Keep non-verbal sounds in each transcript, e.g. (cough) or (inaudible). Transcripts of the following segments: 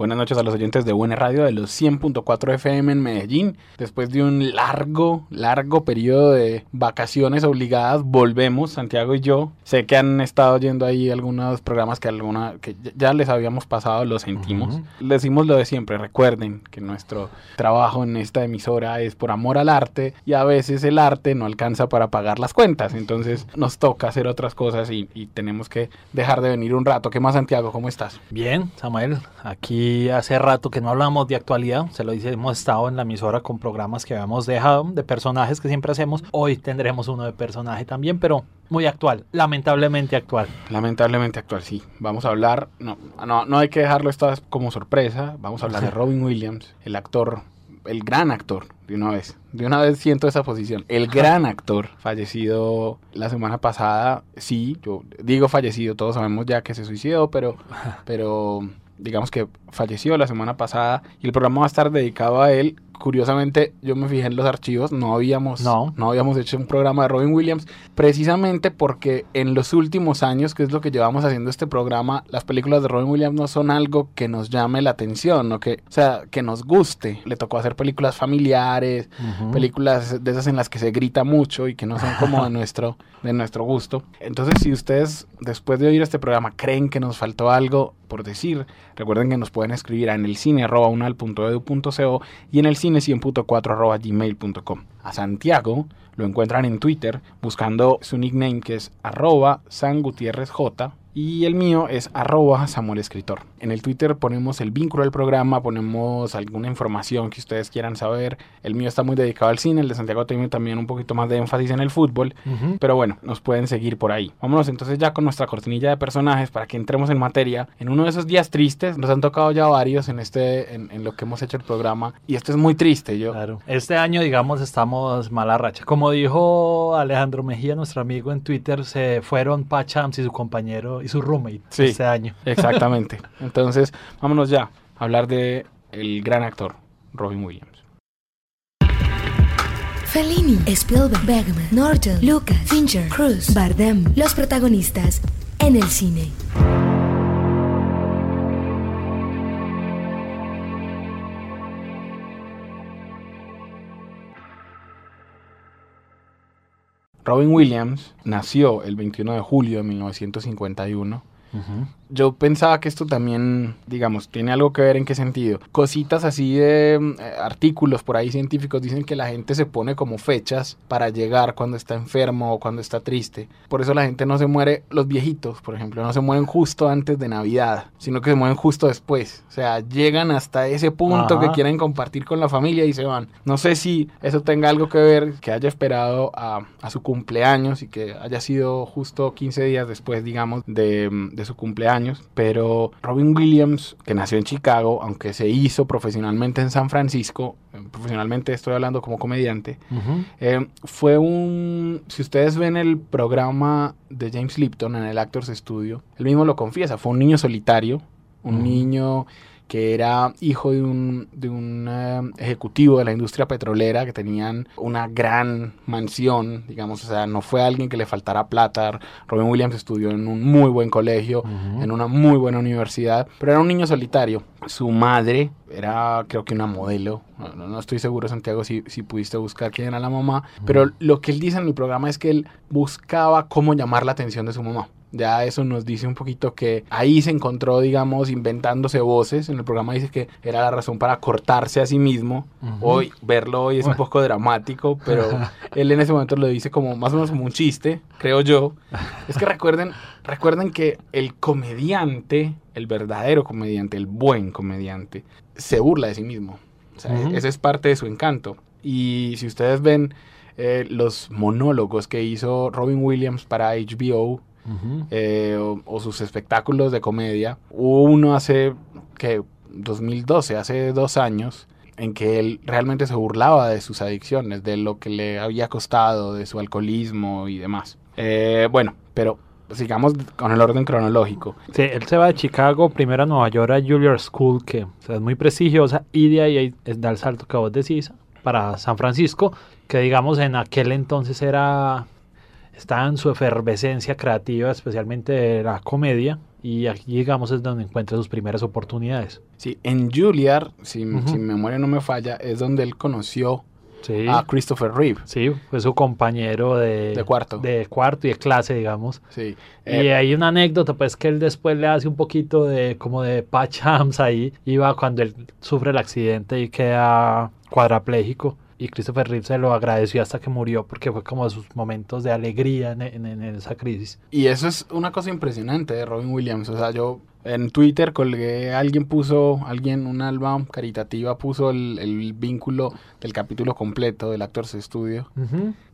Buenas noches a los oyentes de Buena Radio de los 100.4 FM en Medellín. Después de un largo, largo periodo de vacaciones obligadas, volvemos, Santiago y yo. Sé que han estado yendo ahí algunos programas que, alguna, que ya les habíamos pasado, lo sentimos. Les decimos lo de siempre, recuerden que nuestro trabajo en esta emisora es por amor al arte y a veces el arte no alcanza para pagar las cuentas. Entonces nos toca hacer otras cosas y, y tenemos que dejar de venir un rato. ¿Qué más, Santiago? ¿Cómo estás? Bien, Samuel, aquí hace rato que no hablamos de actualidad, se lo dice, hemos estado en la emisora con programas que habíamos dejado, de personajes que siempre hacemos. Hoy tendremos uno de personaje también, pero muy actual, lamentablemente actual. Lamentablemente actual, sí. Vamos a hablar, no, no, no hay que dejarlo esta como sorpresa, vamos a hablar de (laughs) Robin Williams, el actor, el gran actor, de una vez, de una vez siento esa posición. El gran actor, fallecido la semana pasada, sí, yo digo fallecido, todos sabemos ya que se suicidó, pero, (laughs) pero digamos que falleció la semana pasada y el programa va a estar dedicado a él. Curiosamente, yo me fijé en los archivos, no habíamos, no. no habíamos hecho un programa de Robin Williams, precisamente porque en los últimos años, que es lo que llevamos haciendo este programa, las películas de Robin Williams no son algo que nos llame la atención, ¿no? que, o sea, que nos guste. Le tocó hacer películas familiares, uh -huh. películas de esas en las que se grita mucho y que no son como (laughs) de nuestro, de nuestro gusto. Entonces, si ustedes después de oír este programa creen que nos faltó algo por decir, recuerden que nos pueden escribir a en el cine unal.edu.co y en el cine 100.4 gmail.com. A Santiago lo encuentran en Twitter buscando su nickname que es arroba sangutierrezj y el mío es arroba Samuel Escritor. En el Twitter ponemos el vínculo del programa, ponemos alguna información que ustedes quieran saber. El mío está muy dedicado al cine, el de Santiago tiene también un poquito más de énfasis en el fútbol. Uh -huh. Pero bueno, nos pueden seguir por ahí. Vámonos entonces ya con nuestra cortinilla de personajes para que entremos en materia. En uno de esos días tristes, nos han tocado ya varios en, este, en, en lo que hemos hecho el programa. Y esto es muy triste. Yo. Claro. Este año, digamos, estamos mala racha. Como dijo Alejandro Mejía, nuestro amigo en Twitter, se fueron Pachams y su compañero y su roommate sí, este año. (laughs) Exactamente. Entonces, vámonos ya a hablar de el gran actor Robin Williams. Fellini, Spielberg, Bergman, Norton, Lucas, Fincher, Cruz, Bardem, los protagonistas en el cine. Robin Williams nació el 21 de julio de 1951. Uh -huh. Yo pensaba que esto también, digamos, tiene algo que ver en qué sentido. Cositas así de eh, artículos por ahí científicos dicen que la gente se pone como fechas para llegar cuando está enfermo o cuando está triste. Por eso la gente no se muere, los viejitos, por ejemplo, no se mueren justo antes de Navidad, sino que se mueren justo después. O sea, llegan hasta ese punto Ajá. que quieren compartir con la familia y se van. No sé si eso tenga algo que ver, que haya esperado a, a su cumpleaños y que haya sido justo 15 días después, digamos, de, de su cumpleaños años, pero Robin Williams, que nació en Chicago, aunque se hizo profesionalmente en San Francisco, profesionalmente estoy hablando como comediante, uh -huh. eh, fue un, si ustedes ven el programa de James Lipton en el Actors Studio, él mismo lo confiesa, fue un niño solitario, un uh -huh. niño que era hijo de un, de un uh, ejecutivo de la industria petrolera que tenían una gran mansión, digamos, o sea, no fue alguien que le faltara plata. Robin Williams estudió en un muy buen colegio, uh -huh. en una muy buena universidad, pero era un niño solitario. Su madre era, creo que una modelo, no, no estoy seguro, Santiago, si, si, pudiste buscar quién era la mamá, pero lo que él dice en mi programa es que él buscaba cómo llamar la atención de su mamá. Ya eso nos dice un poquito que ahí se encontró, digamos, inventándose voces. En el programa dice que era la razón para cortarse a sí mismo. Uh -huh. Hoy, verlo hoy es un poco dramático, pero (laughs) él en ese momento lo dice como más o menos como un chiste, creo yo. Es que recuerden, recuerden que el comediante, el verdadero comediante, el buen comediante, se burla de sí mismo. O sea, uh -huh. ese es parte de su encanto. Y si ustedes ven eh, los monólogos que hizo Robin Williams para HBO eh, o, o sus espectáculos de comedia. Hubo uno hace, que 2012, hace dos años, en que él realmente se burlaba de sus adicciones, de lo que le había costado, de su alcoholismo y demás. Eh, bueno, pero sigamos con el orden cronológico. Sí, él se va de Chicago primero a Nueva York a Juilliard School, que o sea, es muy prestigiosa, y de ahí da el salto que vos decís para San Francisco, que digamos en aquel entonces era estaba en su efervescencia creativa, especialmente de la comedia, y aquí digamos es donde encuentra sus primeras oportunidades. Sí, en Juilliard, si, Ujú. si mi memoria no me falla, es donde él conoció Sí, a Christopher Reeve. sí, fue su compañero de, De cuarto. de cuarto y de clase, digamos. Sí. Y Eh, hay una anécdota, pues que él después le hace un poquito de como de pachams ahí. Iba cuando él sufre el accidente y queda cuadrapléjico. Y Christopher Reeve se lo agradeció hasta que murió porque fue como de sus momentos de alegría en, en- en esa crisis. Y eso es una cosa impresionante de Robin Williams. O sea, yo en Twitter colgué, alguien puso, alguien, un alba caritativa puso el, el vínculo del capítulo completo del Actors Studio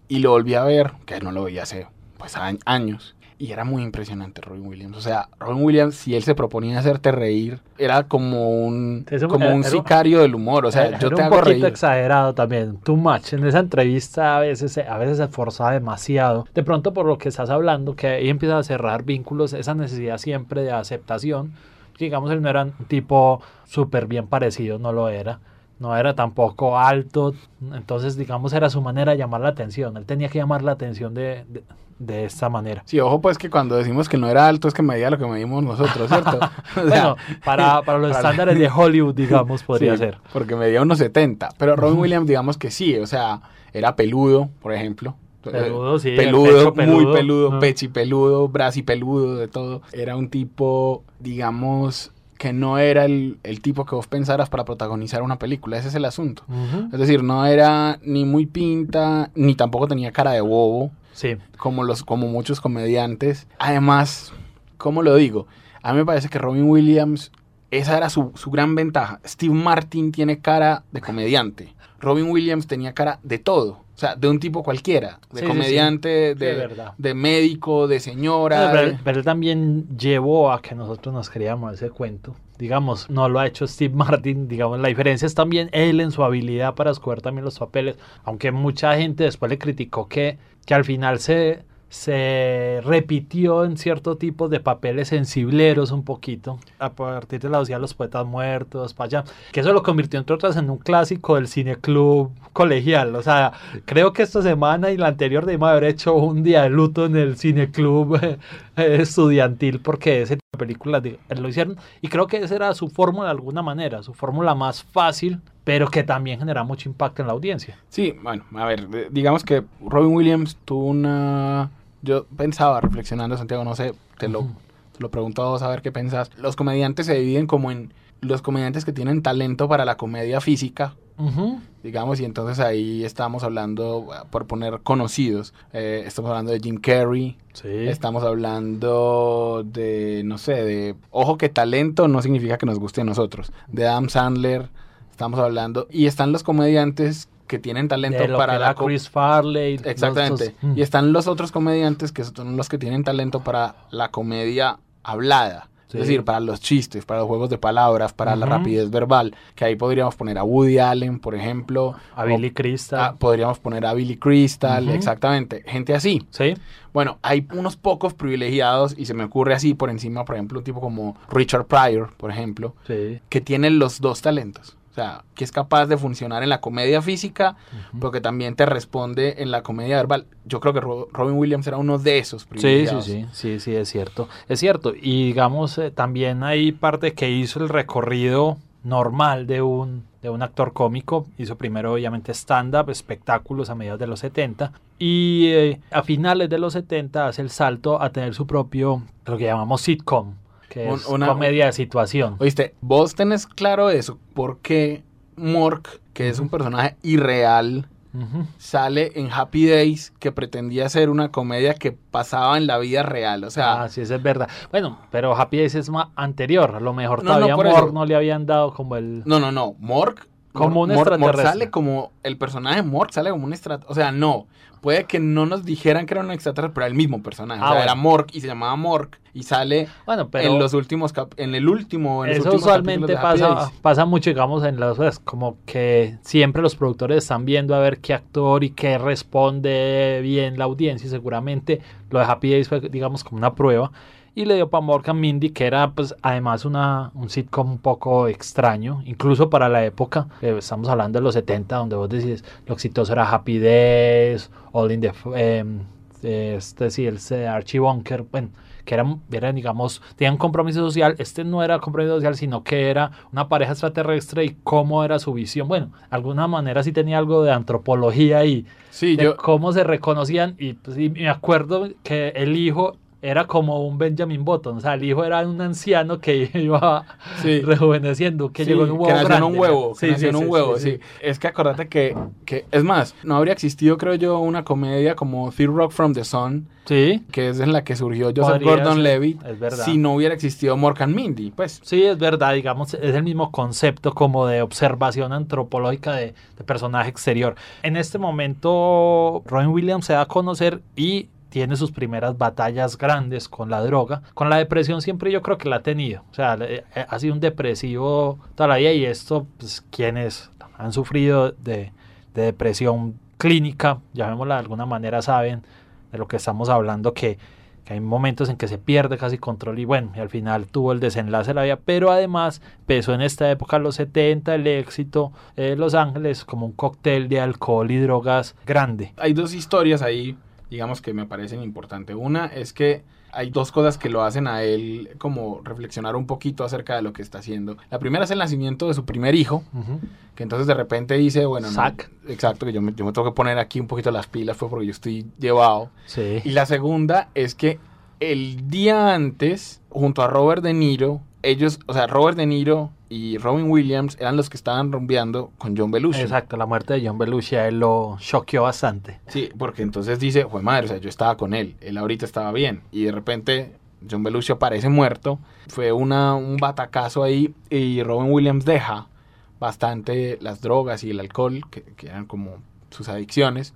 y lo volví a ver, que no lo veía hace pues a- años. Y era muy impresionante Robin Williams. O sea, Robin Williams, si él se proponía hacerte reír, era como un, Eso como era- un era- sicario del humor. O sea, Era yo te un hago poquito reír. exagerado también, too much. En esa entrevista a veces, a veces se esforzaba demasiado. De pronto por lo que estás hablando, que ahí empieza a cerrar vínculos, esa necesidad siempre de aceptación. Digamos, él no era un tipo súper bien parecido, no lo era. No era tampoco alto, entonces digamos era su manera de llamar la atención. Él tenía que llamar la atención de, de, de esta manera. Sí, ojo pues que cuando decimos que no era alto es que medía lo que medimos nosotros, ¿cierto? (laughs) Sea, Bueno, para, (laughs) para los para- estándares de Hollywood, (laughs) digamos, podría Sí, ser. Porque medía unos 70. Pero Robin. Williams, digamos que sí, o sea, era peludo, por ejemplo. Peludo, sí, el Peludo, pecho muy peludo, peludo, ¿no? pechipeludo, brasipeludo, de todo. Era un tipo, digamos, que no era el, el tipo que vos pensaras para protagonizar una película. Ese es el asunto. Es decir, no era ni muy pinta, ni tampoco tenía cara de bobo Sí. como los como muchos comediantes. Además, ¿cómo lo digo? A mí me parece que Robin Williams esa era su, su gran ventaja. Steve Martin tiene cara de comediante. Robin Williams tenía cara de todo. O sea, de un tipo cualquiera. De Sí, sí, sí. comediante, Sí, de, médico, de señora. Pero, de- él- pero él también llevó a que nosotros nos creíamos ese cuento. Digamos, no lo ha hecho Steve (laughs) Martin. Digamos, la diferencia es también él en su habilidad para escoger también los papeles. Aunque mucha gente después le criticó que, que al final se, se repitió en cierto tipo de papeles sensibleros un poquito. A partir de la sociedad de los poetas muertos, para allá. Que eso lo convirtió, entre otras, en un clásico del cineclub colegial. O sea, creo que esta semana y la anterior debimos haber hecho un día de luto en el cineclub (laughs) eh, estudiantil porque ese tipo de lo hicieron. Y creo que esa era su fórmula de alguna manera, su fórmula más fácil, pero que también genera mucho impacto en la audiencia. Sí, bueno, a ver, digamos que Robin Williams tuvo una... Yo pensaba, reflexionando, Santiago, no sé, te lo, te lo pregunto a vos a ver qué pensás. Los comediantes se dividen como en los comediantes que tienen talento para la comedia física, digamos, y entonces ahí estamos hablando, por poner conocidos, eh, estamos hablando de Jim Carrey, Sí. estamos hablando de, no sé, de, ojo que talento no significa que nos guste a nosotros, de Adam Sandler, estamos hablando, y están los comediantes que tienen talento De lo para que la Chris Farley. Exactamente. mm. Y están los otros comediantes que son los que tienen talento para la comedia hablada. Sí. Es decir, para los chistes, para los juegos de palabras, para la rapidez verbal. Que ahí podríamos poner a Woody Allen, por ejemplo. A Billy Crystal. ah, podríamos poner a Billy Crystal, exactamente. Gente así. Sí. Bueno, hay unos pocos privilegiados y se me ocurre así por encima, por ejemplo, un tipo como Richard Pryor, por ejemplo, Sí. que tiene los dos talentos. O sea, que es capaz de funcionar en la comedia física Ujú. pero que también te responde en la comedia verbal. Yo creo que Ro- Robin Williams era uno de esos Sí, sí, privilegiados. sí, sí, sí, es cierto. Es cierto. Y digamos, eh, también hay parte que hizo el recorrido normal de un, de un actor cómico. Hizo primero, obviamente, stand-up, espectáculos a mediados de los 70. Y eh, a finales de los 70 hace el salto a tener su propio, lo que llamamos sitcom, que es una- comedia de situación. Oíste, vos tenés claro eso, porque Mork, que es un personaje irreal, Ujú. sale en Happy Days, que pretendía ser una comedia que pasaba en la vida real. O sea, Ah, sí, eso es verdad. Bueno, pero Happy Days es más anterior. A lo mejor No, no, todavía por Mork eso. no le habían dado como el... no, no, no. Mork Como un Mor- Mor extraterrestre. sale como, el personaje Mork sale como un extraterrestre. O sea, no. Puede que no nos dijeran que era un extraterrestre, pero era el mismo personaje. Ah, o sea, bueno. era Mork y se llamaba Mork y sale Bueno, pero en los últimos cap- en el último, en eso usualmente de pasa, pasa mucho, digamos, en las pues, como que siempre los productores están viendo a ver qué actor y qué responde bien la audiencia y seguramente lo de Happy Days fue, digamos, como una prueba. Y le dio para Morgan Mindy, que era pues además una, un sitcom un poco extraño, incluso para la época, eh, estamos hablando de los 70, donde vos decís lo exitoso era Happy Days, All in the... Em, este sí, el de Archie Bunker, bueno, que eran, eran, digamos, tenían compromiso social. Este no era compromiso social, sino que era una pareja extraterrestre y cómo era su visión. Bueno, de alguna manera sí tenía algo de antropología y Sí, de yo, cómo se reconocían. Y, pues, y me acuerdo que el hijo era como un Benjamin Button, o sea, el hijo era un anciano que (laughs) iba Sí. rejuveneciendo, que Sí, llegó en un huevo que nació en un huevo, que Sí, nació sí, en un huevo, sí, Es que acordate que, que, es más, no habría existido, creo yo, una comedia como Third Rock from the Sun, Sí, que es en la que surgió Joseph Gordon-Levitt, es verdad. si no hubiera existido Morgan Mindy, pues. Sí, es verdad, digamos, es el mismo concepto como de observación antropológica de, de personaje exterior. En este momento, Robin Williams se da a conocer y tiene sus primeras batallas grandes con la droga. Con la depresión siempre yo creo que la ha tenido. O sea, eh, ha sido un depresivo toda la vida y esto, pues, quienes han sufrido de, de depresión clínica, llamémosla de alguna manera, saben de lo que estamos hablando, que hay momentos en que se pierde casi control y bueno, y al final tuvo el desenlace de la vida, pero además empezó en esta época, los 70, el éxito de Los Ángeles como un cóctel de alcohol y drogas grande. Hay dos historias ahí, digamos, que me parecen importantes. Una es que hay dos cosas que lo hacen a él como reflexionar un poquito acerca de lo que está haciendo. La primera es el nacimiento de su primer hijo, que entonces de repente dice, bueno, no, exacto, que yo me, yo me tengo que poner aquí un poquito las pilas, fue porque yo estoy llevado. Sí. Y la segunda es que el día antes, junto a Robert De Niro, ellos, o sea, Robert De Niro y Robin Williams eran los que estaban rumbeando con John Belushi. Exacto, la muerte de John Belushi a él lo choqueó bastante. Sí, porque entonces dice, fue madre, o sea, yo estaba con él, él ahorita estaba bien, y de repente John Belushi aparece muerto, fue una, un batacazo ahí, y Robin Williams deja bastante las drogas y el alcohol, que, que eran como sus adicciones,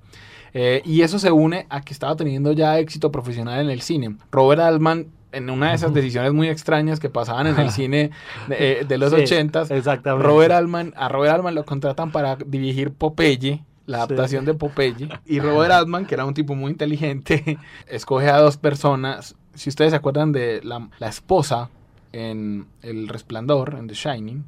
eh, y eso se une a que estaba teniendo ya éxito profesional en el cine. Robert Altman, en una de esas decisiones muy extrañas que pasaban en el (laughs) cine de, eh, de los Sí, ochentas, Exactamente. Robert Altman, a Robert Altman lo contratan para dirigir Popeye, la Sí. adaptación de Popeye. Y Robert Altman, que era un tipo muy inteligente, (laughs) escoge a dos personas. Si ustedes se acuerdan de la, la esposa en El Resplandor, en The Shining,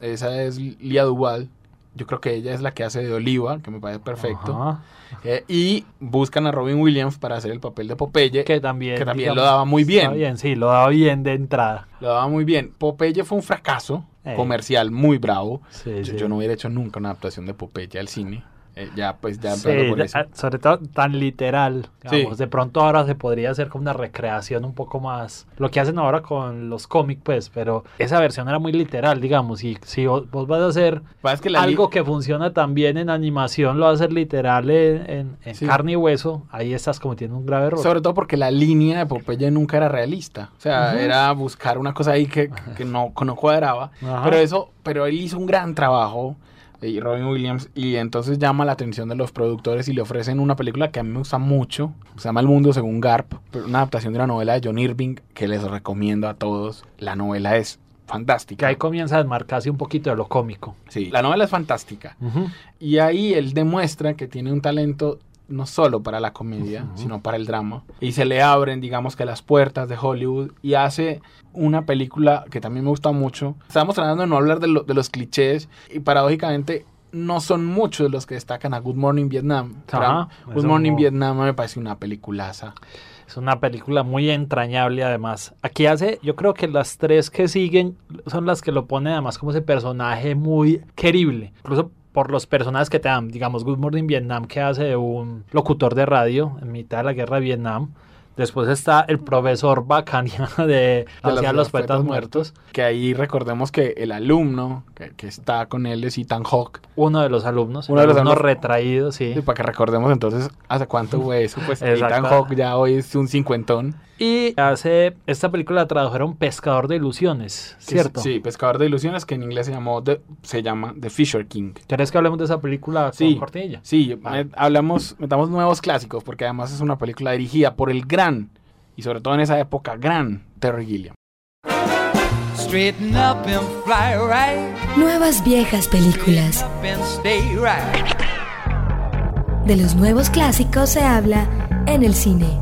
esa es Lia Duval. Yo creo que ella es la que hace de Oliva, que me parece perfecto. Eh, y buscan a Robin Williams para hacer el papel de Popeye. Que también, Que también digamos, lo daba muy bien. bien, sí, lo daba bien de entrada. Lo daba muy bien. Popeye fue un fracaso Eh. comercial muy bravo. Sí, Yo, sí. yo no hubiera hecho nunca una adaptación de Popeye al cine. Eh, ya, pues, ya Sí, de- eso. ah, sobre todo tan literal. Sí. digamos. De pronto ahora se podría hacer como una recreación un poco más. Lo que hacen ahora con los cómics, pues, pero esa versión era muy literal, digamos. Y si vos, vos vas a hacer Pasa es que algo que funciona también en animación, lo vas a hacer literal en, en- en Sí. carne y hueso, ahí estás cometiendo un grave error. Sobre todo porque la línea de Popeye nunca era realista. O sea, Ujú. era buscar una cosa ahí que, que no, no cuadraba. Ajá. Pero eso, pero él hizo un gran trabajo. Y Robin Williams, y entonces llama la atención de los productores y le ofrecen una película que a mí me gusta mucho, se llama El Mundo según Garp, pero una adaptación de una novela de John Irving que les recomiendo a todos. La novela es que fantástica. ahí comienza a desmarcarse un poquito de lo cómico. Sí, la novela es fantástica. Y ahí él demuestra que tiene un talento no solo para la comedia, sino para el drama. Y se le abren, digamos que las puertas de Hollywood y hace una película que también me gusta mucho. Estamos tratando de no hablar de, lo- de los clichés y paradójicamente no son muchos los que destacan a Good Morning Vietnam. Ajá, Good Morning Vietnam me parece una peliculaza. Es una película muy entrañable además. Aquí hace, yo creo que las tres que siguen son las que lo ponen además como ese personaje muy querible. Incluso por los personajes que te dan, digamos, Good Morning Vietnam que hace de un locutor de radio en mitad de la guerra de Vietnam. Después está el profesor Bacania (laughs) de, Hacia los, Poetas Muertos. Que ahí recordemos que el alumno que, que está con él es Ethan Hawke. Uno de los alumnos. Uno de los alumnos retraídos, sí. sí. Para que recordemos entonces hace cuánto fue eso. Pues (laughs) Ethan Hawke ya hoy es un cincuentón. Y hace esta película la tradujeron Pescador de Ilusiones, ¿cierto? Sí, Pescador de Ilusiones, que en inglés se llamó The, se llama The Fisher King. ¿Quieres que hablemos de esa película sí, con cortinilla? Sí, vale. hablamos, metamos nuevos clásicos, porque además es una película dirigida por el gran, y sobre todo en esa época, gran Terry Gilliam. Right. Nuevas viejas películas. Right. De los nuevos clásicos se habla en el cine.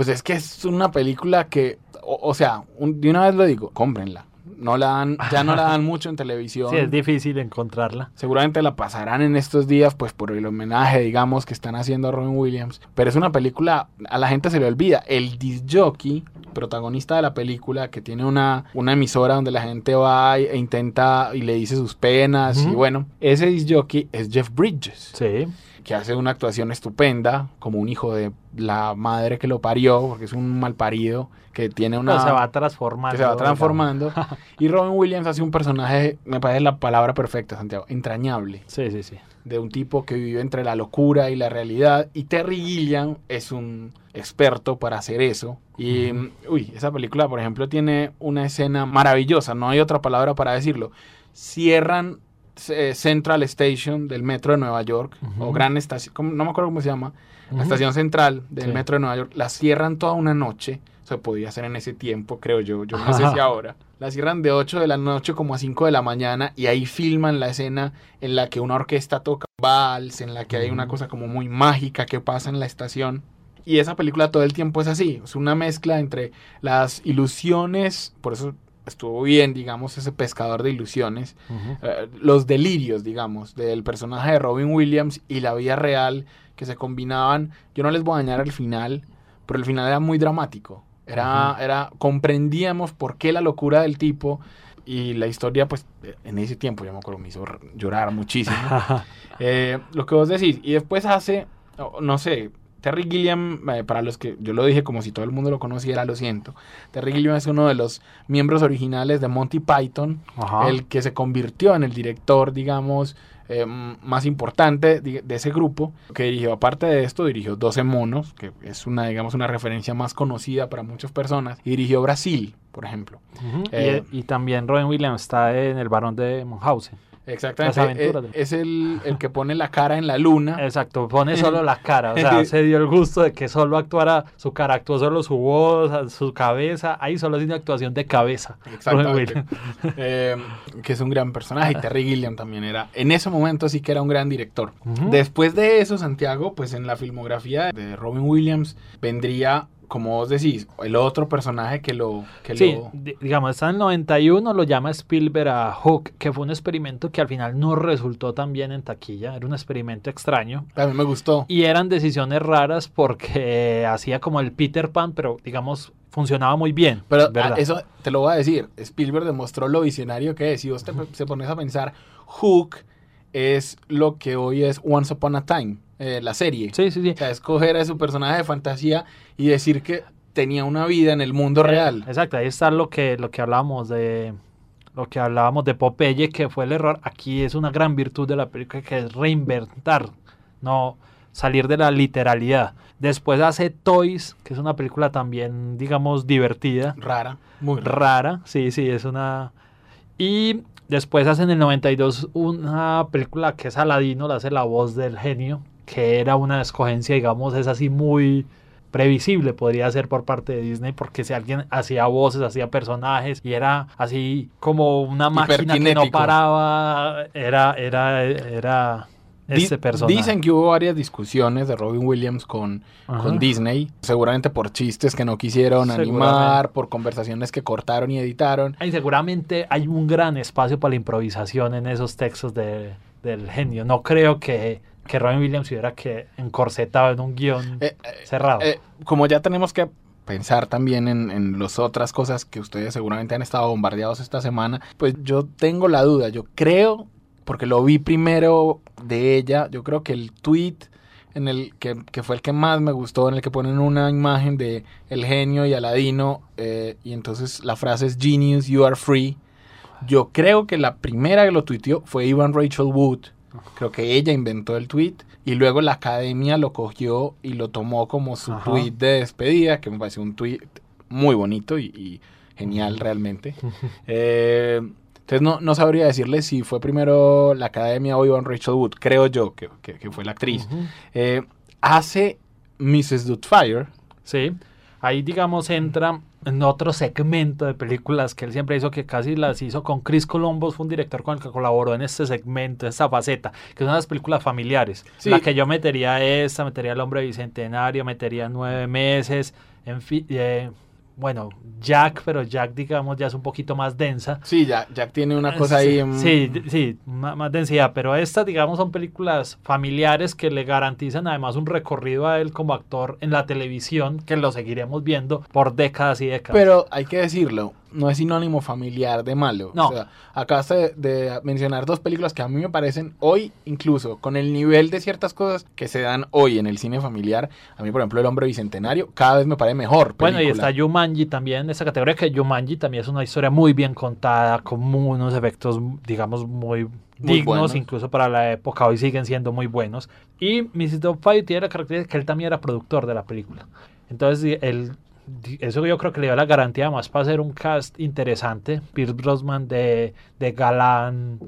Pues es que es una película que, o, o sea, un, de una vez lo digo, cómprenla. No la dan, ya no la dan mucho en televisión. (laughs) Sí, es difícil encontrarla. Seguramente la pasarán en estos días, pues por el homenaje, digamos, que están haciendo a Robin Williams. Pero es una película, a la gente se le olvida. El disc jockey, protagonista de la película, que tiene una, una emisora donde la gente va e intenta y le dice sus penas. Uh -huh. Y bueno, ese disc jockey es Jeff Bridges. Sí que hace una actuación estupenda, como un hijo de la madre que lo parió, porque es un mal parido, que tiene una... Pero se va transformando. Que se va transformando. (laughs) y Robin Williams hace un personaje, me parece la palabra perfecta, Santiago, entrañable. Sí, sí, sí. De un tipo que vive entre la locura y la realidad. Y Terry Gilliam es un experto para hacer eso. Y, uy, esa película, por ejemplo, tiene una escena maravillosa, no hay otra palabra para decirlo. Cierran Central Station del metro de Nueva York, uh -huh. o Gran Estación, no me acuerdo cómo se llama, uh -huh. la estación central del sí. metro de Nueva York, la cierran toda una noche, se podía hacer en ese tiempo, creo yo, yo no sé si (laughs) ahora. La cierran de 8 de la noche como a 5 de la mañana y ahí filman la escena en la que una orquesta toca vals, en la que uh -huh. hay una cosa como muy mágica que pasa en la estación. Y esa película todo el tiempo es así, es una mezcla entre las ilusiones, por eso estuvo bien, digamos, ese pescador de ilusiones, uh -huh. eh, los delirios, digamos, del personaje de Robin Williams y la vida real que se combinaban. Yo no les voy a dañar el final, pero el final era muy dramático. Era, uh -huh. era, comprendíamos por qué la locura del tipo y la historia, pues, en ese tiempo, yo me acuerdo, me hizo llorar muchísimo. (laughs) eh, lo que vos decís, y después hace, no sé, Terry Gilliam, eh, para los que yo lo dije como si todo el mundo lo conociera, lo siento. Terry Gilliam es uno de los miembros originales de Monty Python, Ajá. el que se convirtió en el director, digamos, eh, más importante de, de, ese grupo, que dirigió, aparte de esto, dirigió 12 monos, que es una, digamos, una referencia más conocida para muchas personas, y dirigió Brasil, por ejemplo. Uh -huh. eh, y, y, también Robin Williams está en El Barón de Munchausen. Exactamente. Es, es el, el, que pone la cara en la luna. Exacto, pone solo (laughs) la cara. O sea, se dio el gusto de que solo actuara su cara, actuó solo su voz, su cabeza. Ahí solo tiene actuación de cabeza. Exactamente. (laughs) eh, que es un gran personaje. Y Terry Gilliam también era. En ese momento sí que era un gran director. Uh -huh. Después de eso, Santiago, pues en la filmografía de Robin Williams vendría como vos decís, el otro personaje que lo... Que sí, lo... digamos, está en el 91, lo llama Spielberg a Hook, que fue un experimento que al final no resultó tan bien en taquilla, era un experimento extraño. A mí me gustó. Y eran decisiones raras porque (laughs) hacía como el Peter Pan, pero digamos, funcionaba muy bien. Pero ¿verdad? eso te lo voy a decir, Spielberg demostró lo visionario que es. Si vos te, se pones a pensar, Hook es lo que hoy es Once Upon a Time eh, la serie. Sí, sí, sí. O sea, escoger a su personaje de fantasía y decir que tenía una vida en el mundo real. Exacto, ahí está lo que, lo que hablábamos de lo que hablábamos de Popeye, que fue el error. Aquí es una gran virtud de la película que es reinventar, no salir de la literalidad. Después hace Toys, que es una película también, digamos, divertida. Rara, muy rara. rara. Sí, sí, es una... Y después hace en el 92 una película que es Aladino, la hace la voz del genio, que era una escogencia, digamos, es así muy previsible podría ser por parte de Disney porque si alguien hacía voces, hacía personajes y era así como una máquina que no paraba, era era era este personaje. Dicen que hubo varias discusiones de Robin Williams con, con Disney, seguramente por chistes que no quisieron animar, por conversaciones que cortaron y editaron. Y seguramente hay un gran espacio para la improvisación en esos textos de, del genio. No creo que que Robin Williams hubiera que encorsetado en un guion eh, cerrado. Eh, como ya tenemos que pensar también en, en las otras cosas que ustedes seguramente han estado bombardeados esta semana, pues yo tengo la duda, yo creo, porque lo vi primero de ella, yo creo que el tweet en el que, que fue el que más me gustó, en el que ponen una imagen de el genio y Aladino, eh, y entonces la frase es Genius, you are free. Yo creo que la primera que lo tuiteó fue Ivan Rachel Wood. Creo que ella inventó el tweet y luego la academia lo cogió y lo tomó como su Ajá. tweet de despedida, que me pareció un tweet muy bonito y, y genial realmente. (laughs) Eh, entonces no, no sabría decirle si fue primero la academia o Ivan Rachel Wood. Creo yo que, que- que fue la actriz. Eh, hace Mrs. Doubtfire. Sí, ahí digamos entra en otro segmento de películas que él siempre hizo, que casi las hizo con Chris Columbus, fue un director con el que colaboró en este segmento, esta faceta, que son las películas familiares. Sí. La que yo metería esta, metería El Hombre Bicentenario, metería Nueve Meses, en fin, eh, bueno, Jack, pero Jack digamos ya es un poquito más densa. Sí, ya, Jack tiene una cosa ahí. mm, Sí, d- sí, ma- más, densidad, pero estas, digamos, son películas familiares que le garantizan además un recorrido a él como actor en la televisión, que lo seguiremos viendo por décadas y décadas. Pero hay que decirlo, no es sinónimo familiar de malo. No. O sea, acabaste de, de mencionar dos películas que a mí me parecen hoy, incluso con el nivel de ciertas cosas que se dan hoy en el cine familiar. A mí, por ejemplo, El Hombre Bicentenario cada vez me parece mejor. bueno, y está Jumanji también, esa categoría que Jumanji también es una historia muy bien contada, con unos efectos, digamos, muy dignos, buenos. incluso para la época, hoy siguen siendo muy buenos. Y Mrs. Doubtfire tiene la característica que él también era productor de la película. Entonces, él, eso yo creo que le dio la garantía más para hacer un cast interesante. Pierce Brosnan de, de galán,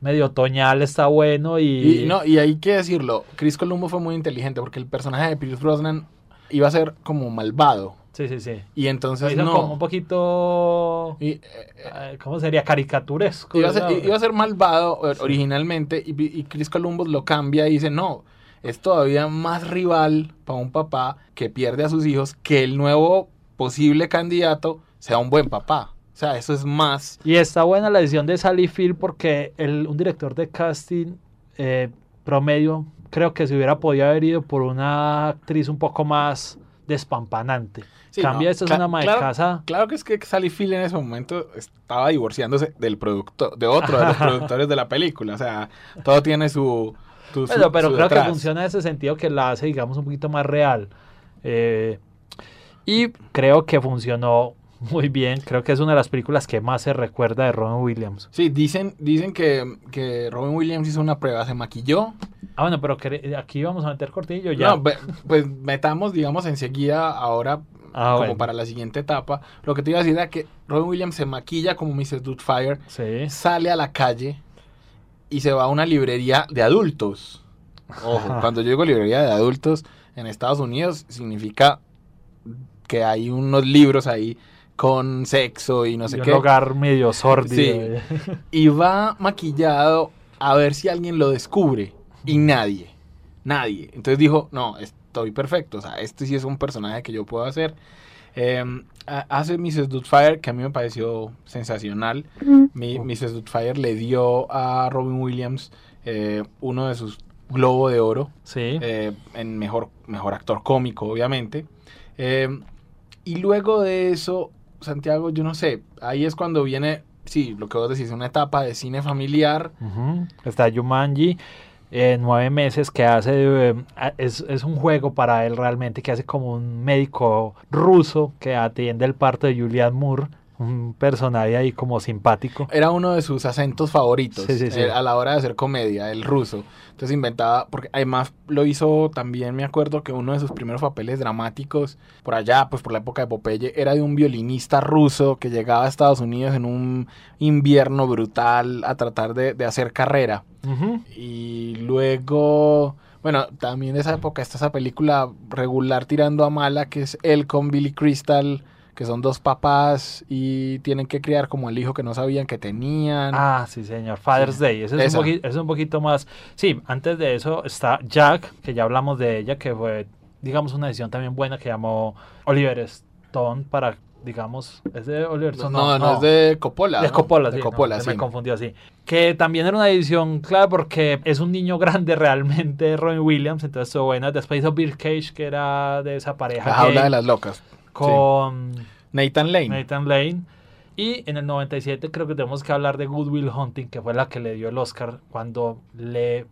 medio otoñal, está bueno. Y, Y, no, y hay que decirlo, Chris Columbus fue muy inteligente porque el personaje de Pierce Brosnan iba a ser como malvado. Sí, sí, sí. Y entonces no. como un poquito... Y, eh, eh, ¿Cómo sería? Caricaturesco. iba, a ser, ¿no? iba a ser malvado Sí. originalmente y, y Chris Columbus lo cambia y dice, no, es todavía más rival para un papá que pierde a sus hijos que el nuevo posible candidato sea un buen papá. O sea, eso es más... Y está buena la edición de Sally Field porque el, un director de casting eh, promedio creo que se hubiera podido haber ido por una actriz un poco más despampanante. Sí, Cambia, no, esta es una ama de claro- casa. Claro que es que Sally Field en ese momento estaba divorciándose del productor, de otro de los (laughs) productores de la película. O sea, todo tiene su... tu- su- Pero, pero su creo que funciona en ese sentido que la hace, digamos, un poquito más real. Eh, y creo que funcionó muy bien. Creo que es una de las películas que más se recuerda de Robin Williams. Sí, dicen, dicen que, que Robin Williams hizo una prueba, se maquilló. Ah, bueno, pero que- aquí vamos a meter cortillo ya. No, pues metamos, digamos, enseguida ahora Ah, como bueno. para la siguiente etapa. Lo que te iba a decir era que Robin Williams se maquilla como Mrs. Doubtfire, Sí. sale a la calle y se va a una librería de adultos. Ojo, cuando yo digo librería de adultos en Estados Unidos significa que hay unos libros ahí con sexo y no sé Y un qué. hogar medio sórdido. Sí. (laughs) Y va maquillado a ver si alguien lo descubre. Y nadie. Nadie. Entonces dijo, no, estoy perfecto. O sea, este sí es un personaje que yo puedo hacer. Eh, ha- hace Mrs. Doubtfire, que a mí me pareció sensacional. Mi, Mrs. Doubtfire le dio a Robin Williams eh, uno de sus Globo de Oro. Sí. eh, en mejor, mejor actor cómico, obviamente. Y luego de eso, Santiago, yo no sé, ahí es cuando viene, sí, lo que vos decís, una etapa de cine familiar. Está Jumanji, eh, nueve meses que hace, eh, es, es un juego para él realmente, que hace como un médico ruso que atiende el parto de Julianne Moore, un personaje ahí como simpático. Era uno de sus acentos favoritos Sí, sí, sí. eh, a la hora de hacer comedia, el ruso. Entonces inventaba, porque además lo hizo también, me acuerdo que uno de sus primeros papeles dramáticos, por allá, pues por la época de Popeye, era de un violinista ruso que llegaba a Estados Unidos en un invierno brutal a tratar de, de hacer carrera. Y luego, bueno, también de esa época está esa película regular tirando a mala que es él con Billy Crystal, que son dos papás y tienen que criar como el hijo que no sabían que tenían. Ah, sí, señor. Father's Sí. Day. Ese es un, poqui- ese es un poquito más. Sí, antes de eso está Jack, que ya hablamos de ella, que fue, digamos, una edición también buena que llamó Oliver Stone para, digamos, ¿es de Oliver no, Stone? no, no es de Coppola. De ¿no? Coppola, de sí, Coppola, no, se sí. me confundió así. Que también era una edición, claro, porque es un niño grande realmente, Robin Williams, entonces estuvo buena. Después hizo Bill Cage, que era de esa pareja La jaula de las locas. Con Nathan Lane. Nathan Lane. Y en el 97 creo que tenemos que hablar de Good Will Hunting, que fue la que le dio el Oscar cuando le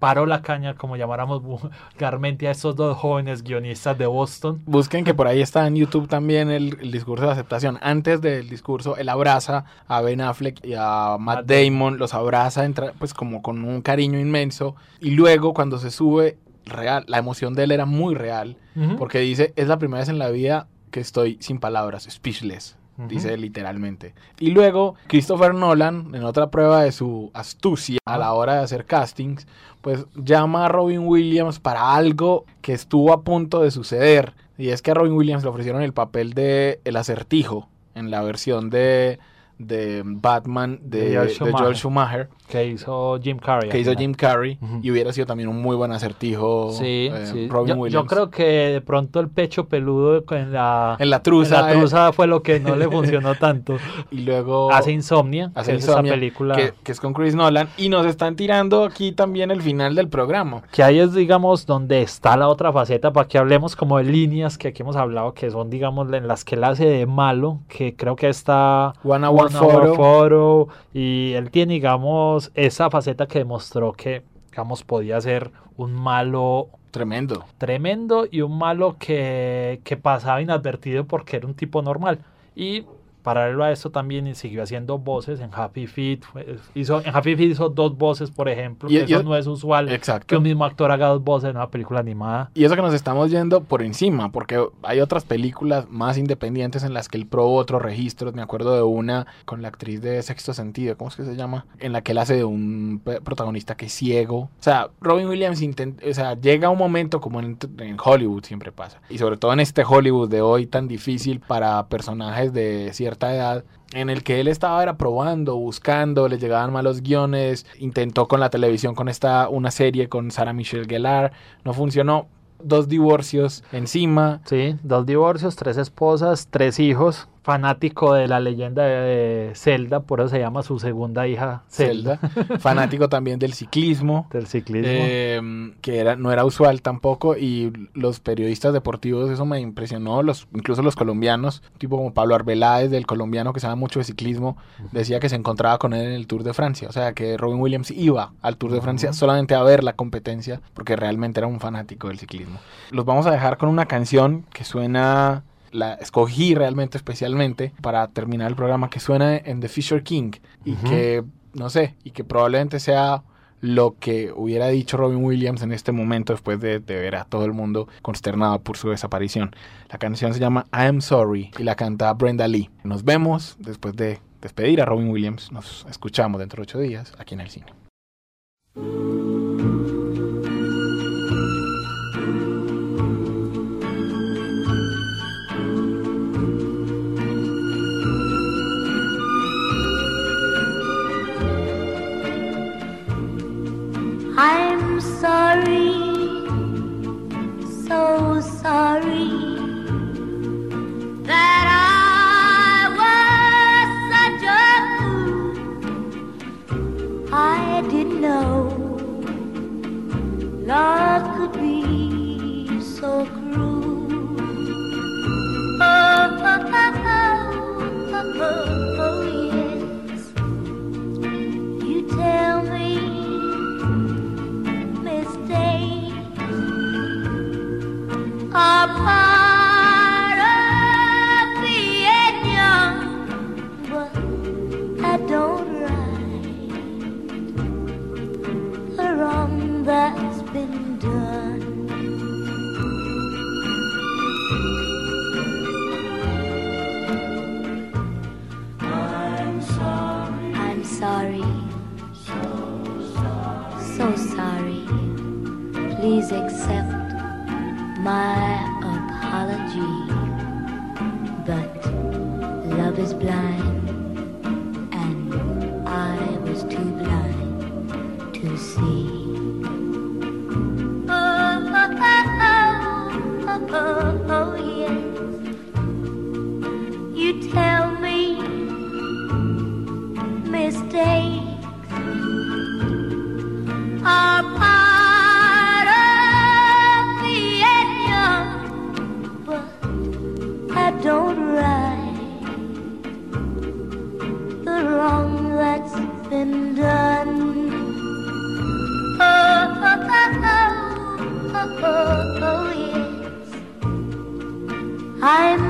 paró la caña, como llamáramos vulgarmente a estos dos jóvenes guionistas de Boston. Busquen que por ahí está en YouTube también el, el discurso de aceptación. Antes del discurso, él abraza a Ben Affleck y a Matt Damon, los abraza pues como con un cariño inmenso. Y luego cuando se sube, real, la emoción de él era muy real, porque dice, es la primera vez en la vida que estoy sin palabras, speechless. Dice literalmente. Y luego Christopher Nolan, en otra prueba de su astucia a la hora de hacer castings, pues llama a Robin Williams para algo que estuvo a punto de suceder. Y es que a Robin Williams le ofrecieron el papel de El Acertijo en la versión de, de Batman de, De Joel de Schumacher. Joel Schumacher, Que hizo Jim Carrey. que hizo. Jim Carrey, y hubiera sido también un muy buen acertijo Sí, eh, sí. Robin Yo, yo Williams. creo que de pronto el pecho peludo en la, en la en truza, la eh, truza fue lo que no le funcionó (laughs) tanto. y luego Hace Insomnia, hace que es Insomnia, esa película que, que es con Chris Nolan, y nos están tirando aquí también el final del programa. que ahí es, digamos, donde está la otra faceta, para que hablemos como de líneas que aquí hemos hablado, que son, digamos, en las que él hace de malo, que creo que está One Photo. Photo, y él tiene, digamos, esa faceta que demostró que, digamos, podía ser un malo Tremendo. tremendo y un malo que, que pasaba inadvertido porque era un tipo normal. Y paralelo a esto también siguió haciendo voces en Happy Feet. Hizo, en Happy Feet hizo dos voces, por ejemplo, Y- que y- eso no es usual. Que Exacto. un mismo actor haga dos voces en una película animada. Y eso que nos estamos yendo por encima, porque hay otras películas más independientes en las que él probó otros registros. Me acuerdo de una con la actriz de Sexto Sentido, ¿cómo es que se llama? En la que él hace de un protagonista que es ciego. O sea, Robin Williams intent- o sea, llega un momento como en, en Hollywood siempre pasa. Y sobre todo en este Hollywood de hoy tan difícil para personajes de cierta edad. En el que él estaba era probando, buscando, le llegaban malos guiones, intentó con la televisión con esta, una serie con Sarah Michelle Gellar, no funcionó, dos divorcios encima, Sí, dos divorcios, tres esposas, tres hijos. Fanático de la leyenda de Zelda, por eso se llama su segunda hija Zelda, Zelda, fanático (laughs) también del ciclismo, del ciclismo. eh, que era, no era usual tampoco, y los periodistas deportivos, eso me impresionó, los, incluso los colombianos, tipo como Pablo Arbeláez, del colombiano que sabe mucho de ciclismo, decía que se encontraba con él en el Tour de Francia, o sea que Robin Williams iba al Tour de Francia Ujú. solamente a ver la competencia, porque realmente era un fanático del ciclismo. Los vamos a dejar con una canción que suena la escogí realmente especialmente para terminar el programa que suena en The Fisher King y que no sé y que probablemente sea lo que hubiera dicho Robin Williams en este momento después de, de ver a todo el mundo consternado por su desaparición. La canción se llama I Am Sorry y la canta Brenda Lee. Nos vemos después de despedir a Robin Williams. Nos escuchamos dentro de ocho días aquí en el cine. mavi my apology. But love is blind, and I was too blind to see. Oh, oh, oh, I'm